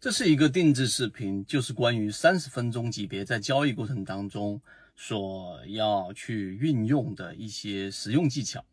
这是一个定制视频，就是关于三十分钟级别在交易过程当中所要去运用的一些实用技巧。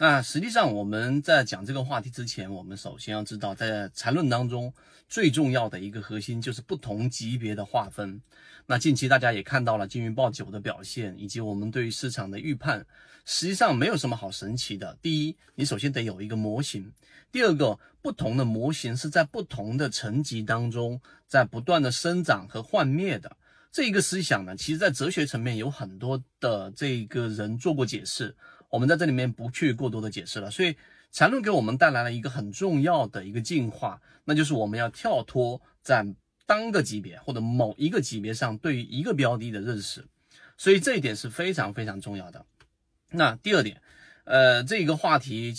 那实际上我们在讲这个话题之前，我们首先要知道，在缠论当中最重要的一个核心就是不同级别的划分。那近期大家也看到了金云报九的表现，以及我们对于市场的预判，实际上没有什么好神奇的。第一，你首先得有一个模型；第二个，不同的模型是在不同的层级当中在不断的生长和幻灭的。这一个思想呢，其实在哲学层面有很多的这个人做过解释，我们在这里面不去过多的解释了。所以缠论给我们带来了一个很重要的一个进化，那就是我们要跳脱在。单个级别或者某一个级别上对于一个标的的认识，所以这一点是非常非常重要的。那第二点，呃，这个话题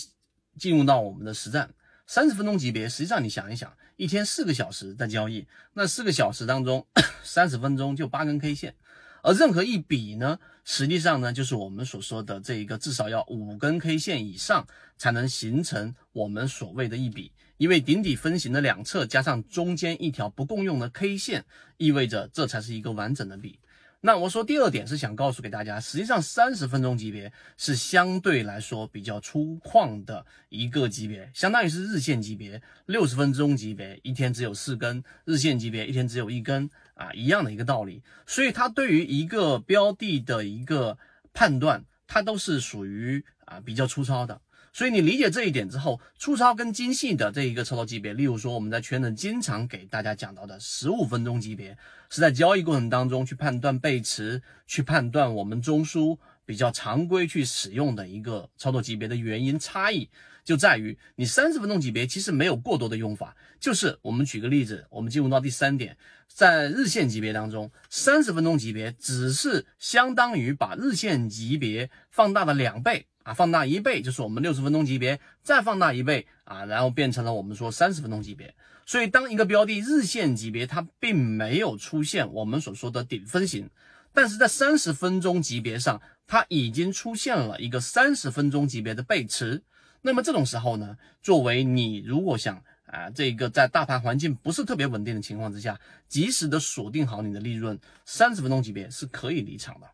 进入到我们的实战，三十分钟级别，实际上你想一想，一天四个小时在交易，那四个小时当中，三十分钟就八根 K 线，而任何一笔呢，实际上呢，就是我们所说的这一个至少要五根 K 线以上才能形成我们所谓的一笔。因为顶底分型的两侧加上中间一条不共用的 K 线，意味着这才是一个完整的笔。那我说第二点是想告诉给大家，实际上三十分钟级别是相对来说比较粗犷的一个级别，相当于是日线级别。六十分钟级别一天只有四根，日线级别一天只有一根啊，一样的一个道理。所以它对于一个标的的一个判断，它都是属于啊比较粗糙的。所以你理解这一点之后，粗糙跟精细的这一个操作级别，例如说我们在圈内经常给大家讲到的十五分钟级别，是在交易过程当中去判断背驰，去判断我们中枢比较常规去使用的一个操作级别的原因差异，就在于你三十分钟级别其实没有过多的用法，就是我们举个例子，我们进入到第三点，在日线级别当中，三十分钟级别只是相当于把日线级别放大了两倍。啊，放大一倍就是我们六十分钟级别，再放大一倍啊，然后变成了我们说三十分钟级别。所以，当一个标的日线级别它并没有出现我们所说的顶分型，但是在三十分钟级别上，它已经出现了一个三十分钟级别的背驰。那么这种时候呢，作为你如果想啊，这个在大盘环境不是特别稳定的情况之下，及时的锁定好你的利润，三十分钟级别是可以离场的。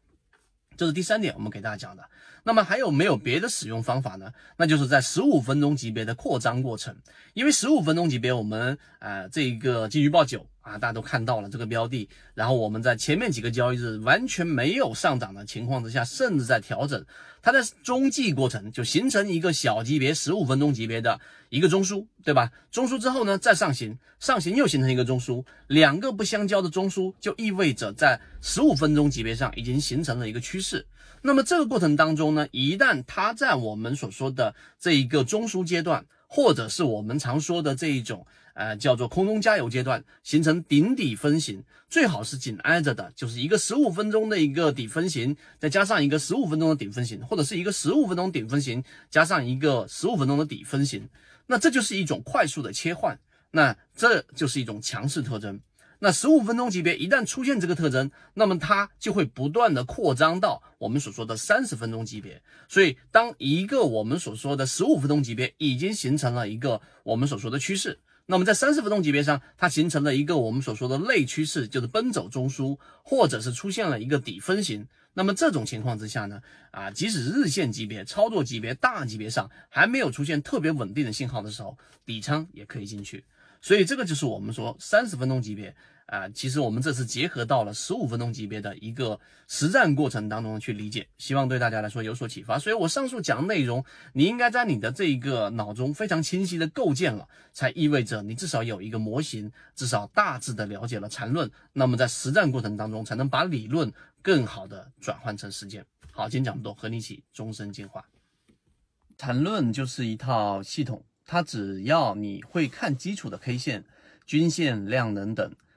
这是第三点，我们给大家讲的。那么还有没有别的使用方法呢？那就是在十五分钟级别的扩张过程，因为十五分钟级别我们呃这一个金鱼报九啊，大家都看到了这个标的，然后我们在前面几个交易日完全没有上涨的情况之下，甚至在调整，它在中继过程就形成一个小级别十五分钟级别的一个中枢，对吧？中枢之后呢，再上行，上行又形成一个中枢，两个不相交的中枢就意味着在十五分钟级别上已经形成了一个趋势。那么这个过程当中呢，一旦它在我们所说的这一个中枢阶段，或者是我们常说的这一种呃叫做空中加油阶段，形成顶底分型，最好是紧挨着的，就是一个十五分钟的一个底分型，再加上一个十五分钟的顶分型，或者是一个十五分钟顶分型加上一个十五分钟的底分型，那这就是一种快速的切换，那这就是一种强势特征。那十五分钟级别一旦出现这个特征，那么它就会不断的扩张到我们所说的三十分钟级别。所以，当一个我们所说的十五分钟级别已经形成了一个我们所说的趋势，那么在三十分钟级别上，它形成了一个我们所说的内趋势，就是奔走中枢，或者是出现了一个底分型。那么这种情况之下呢，啊，即使日线级别、操作级别、大级别上还没有出现特别稳定的信号的时候，底仓也可以进去。所以这个就是我们说三十分钟级别啊，其实我们这次结合到了十五分钟级别的一个实战过程当中去理解，希望对大家来说有所启发。所以我上述讲的内容，你应该在你的这一个脑中非常清晰的构建了，才意味着你至少有一个模型，至少大致的了解了缠论，那么在实战过程当中才能把理论更好的转换成实践。好，今天讲不多，和你一起终身进化。缠论就是一套系统。它只要你会看基础的 K 线、均线、量能等，